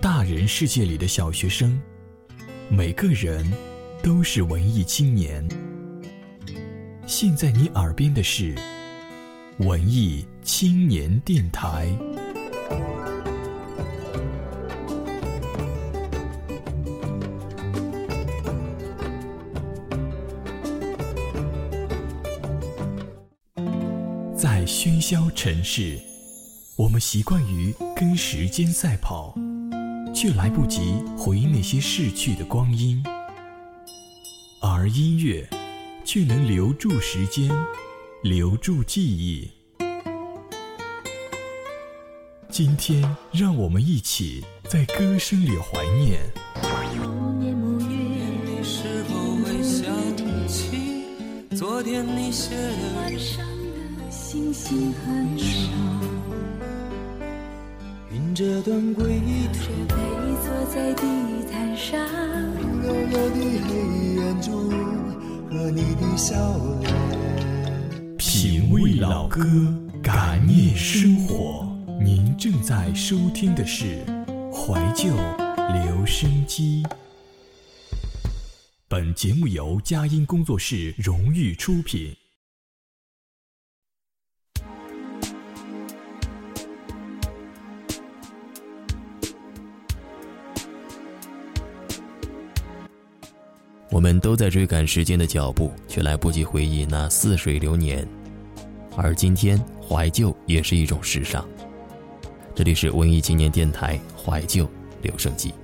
大人世界里的小学生，每个人都是文艺青年。现在你耳边的是文艺青年电台。在喧嚣城市，我们习惯于跟时间赛跑，却来不及回忆那些逝去的光阴。而音乐，却能留住时间，留住记忆。今天，让我们一起在歌声里怀念。木年木月，你是否会想起昨天你写的晚上的星星很少，云这段归途，这杯坐在地毯上，幽幽的黑眼珠和你的笑脸。品味老歌，感念生活。您正在收听的是怀旧留声机。本节目由佳音工作室荣誉出品。我们都在追赶时间的脚步，却来不及回忆那似水流年。而今天，怀旧也是一种时尚。这里是文艺青年电台怀旧留声机。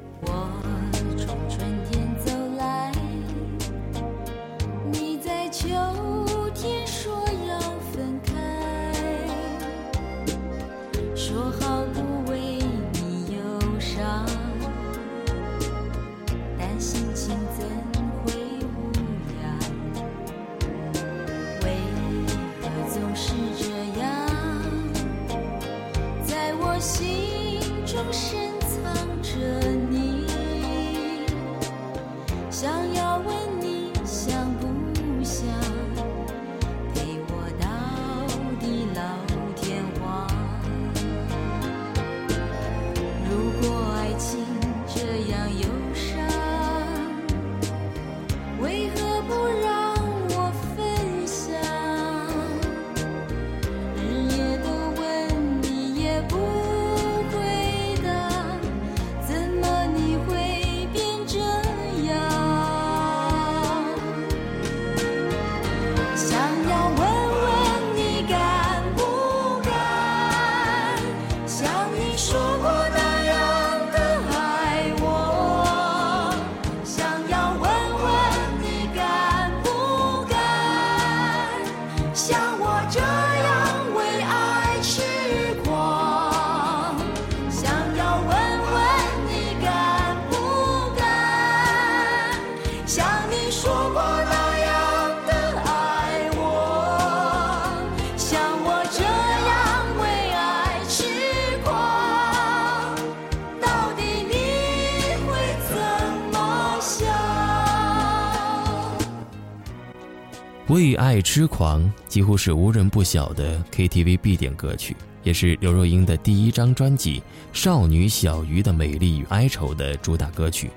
为爱痴狂几乎是无人不晓的 KTV 必点歌曲，也是刘若英的第一张专辑《少女小鱼的美丽与哀愁》的主打歌曲。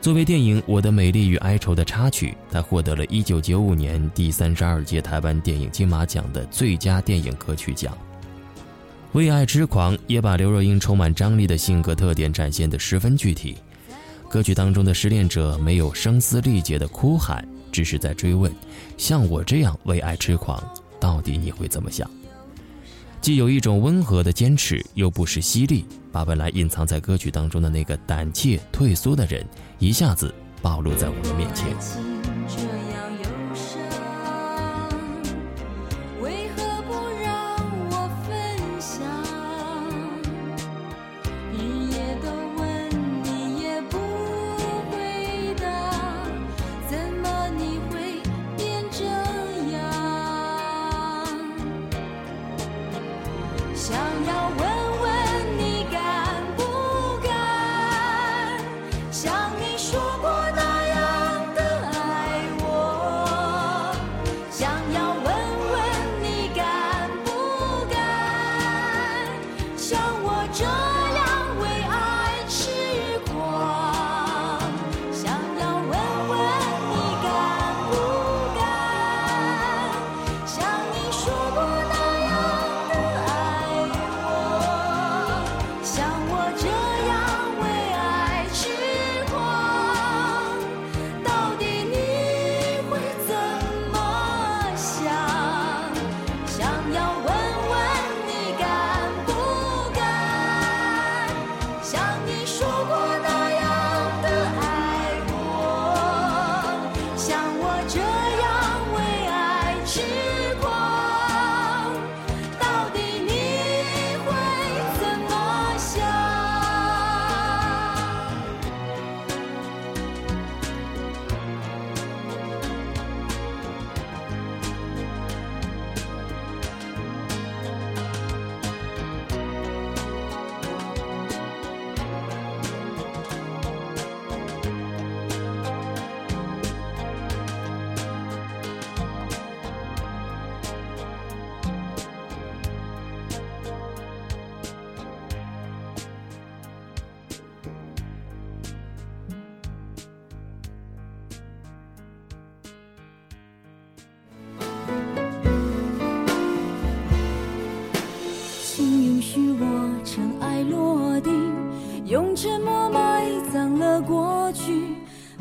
作为电影《我的美丽与哀愁》的插曲，它获得了1995年第三十二届台湾电影金马奖的最佳电影歌曲奖。为爱痴狂也把刘若英充满张力的性格特点展现得十分具体。歌曲当中的失恋者没有声嘶力竭的哭喊，只是在追问：像我这样为爱痴狂，到底你会怎么想？既有一种温和的坚持，又不失犀利，把本来隐藏在歌曲当中的那个胆怯退缩的人，一下子暴露在我们面前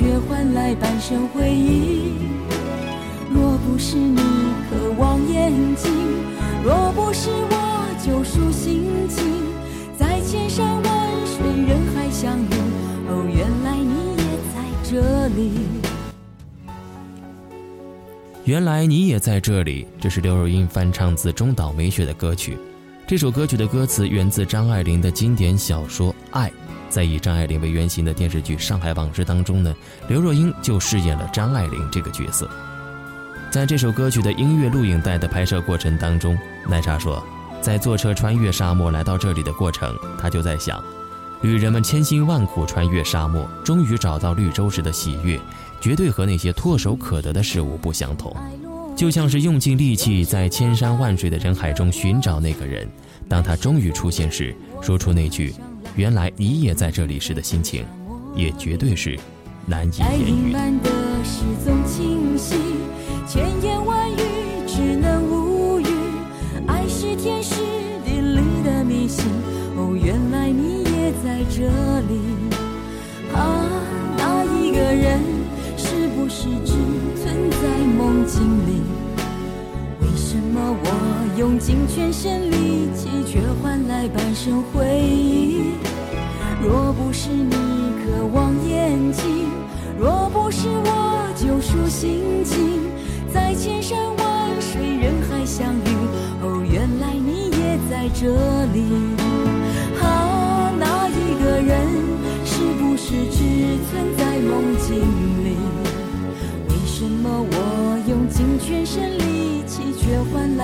却换来半生回忆？若不是你渴望眼睛，若不是我救赎心情，在千山万水人海相遇，哦，原来你也在这里。原来你也在这里。这是刘若英翻唱自中岛美雪的歌曲。这首歌曲的歌词源自张爱玲的经典小说《爱》。在以张爱玲为原型的电视剧《上海往事》当中呢，刘若英就饰演了张爱玲这个角色。在这首歌曲的音乐录影带的拍摄过程当中，奶茶说，在坐车穿越沙漠来到这里的过程，他就在想，旅人们千辛万苦穿越沙漠，终于找到绿洲时的喜悦，绝对和那些唾手可得的事物不相同。就像是用尽力气在千山万水的人海中寻找那个人，当他终于出现时，说出那句“原来你也在这里”时的心情，也绝对是难以言喻。隐瞒的事总清晰，千言万语只能无语。爱是天时地利的迷信，哦，原来你也在这里。啊，那一个人是不是只存在梦境里？为什么我用尽全身力气，却换来半生回忆？若不是你渴望眼睛，若不是我救赎心情，在千山万水人海相遇，哦，原来你也在这里。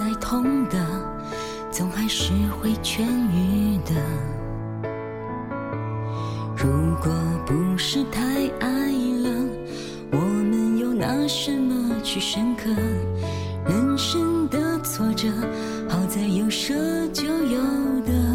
再痛的，总还是会痊愈的。如果不是太爱了，我们又拿什么去深刻？人生的挫折，好在有舍就有得。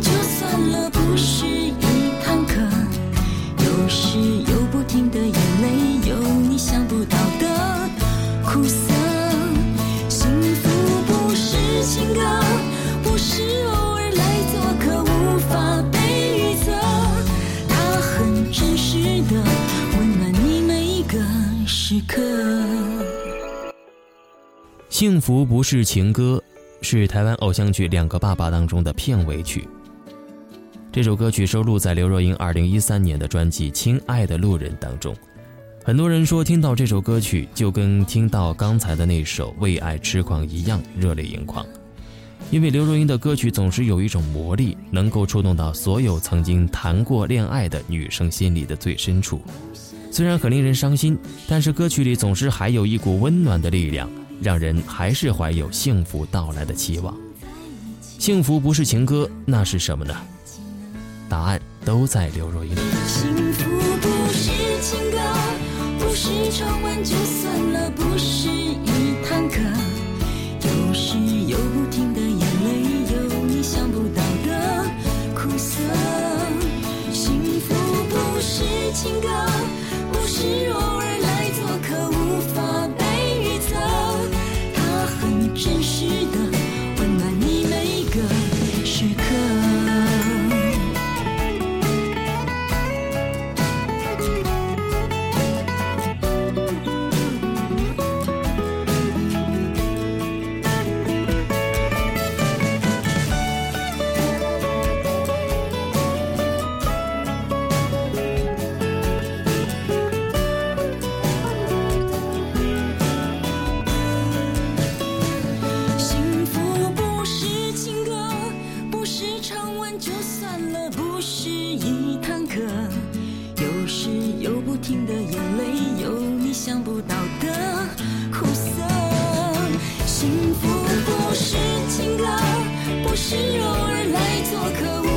就算了，不是一堂课。有时有不停的眼泪，有你想不到的苦涩。幸福不是情歌，不是偶尔来做客，无法被预测。它很真实的，温暖你每一个时刻。幸福不是情歌，是台湾偶像剧《两个爸爸》当中的片尾曲。这首歌曲收录在刘若英2013年的专辑《亲爱的路人》当中。很多人说听到这首歌曲就跟听到刚才的那首《为爱痴狂》一样热泪盈眶，因为刘若英的歌曲总是有一种魔力，能够触动到所有曾经谈过恋爱的女生心里的最深处。虽然很令人伤心，但是歌曲里总是还有一股温暖的力量，让人还是怀有幸福到来的期望。幸福不是情歌，那是什么呢？答案都在刘若英。幸福不是情歌，不是唱完就算了，不是一堂课。有时有不停的眼泪，有你想不到的苦涩。幸福不是情歌，不是情歌，不是偶尔来做客，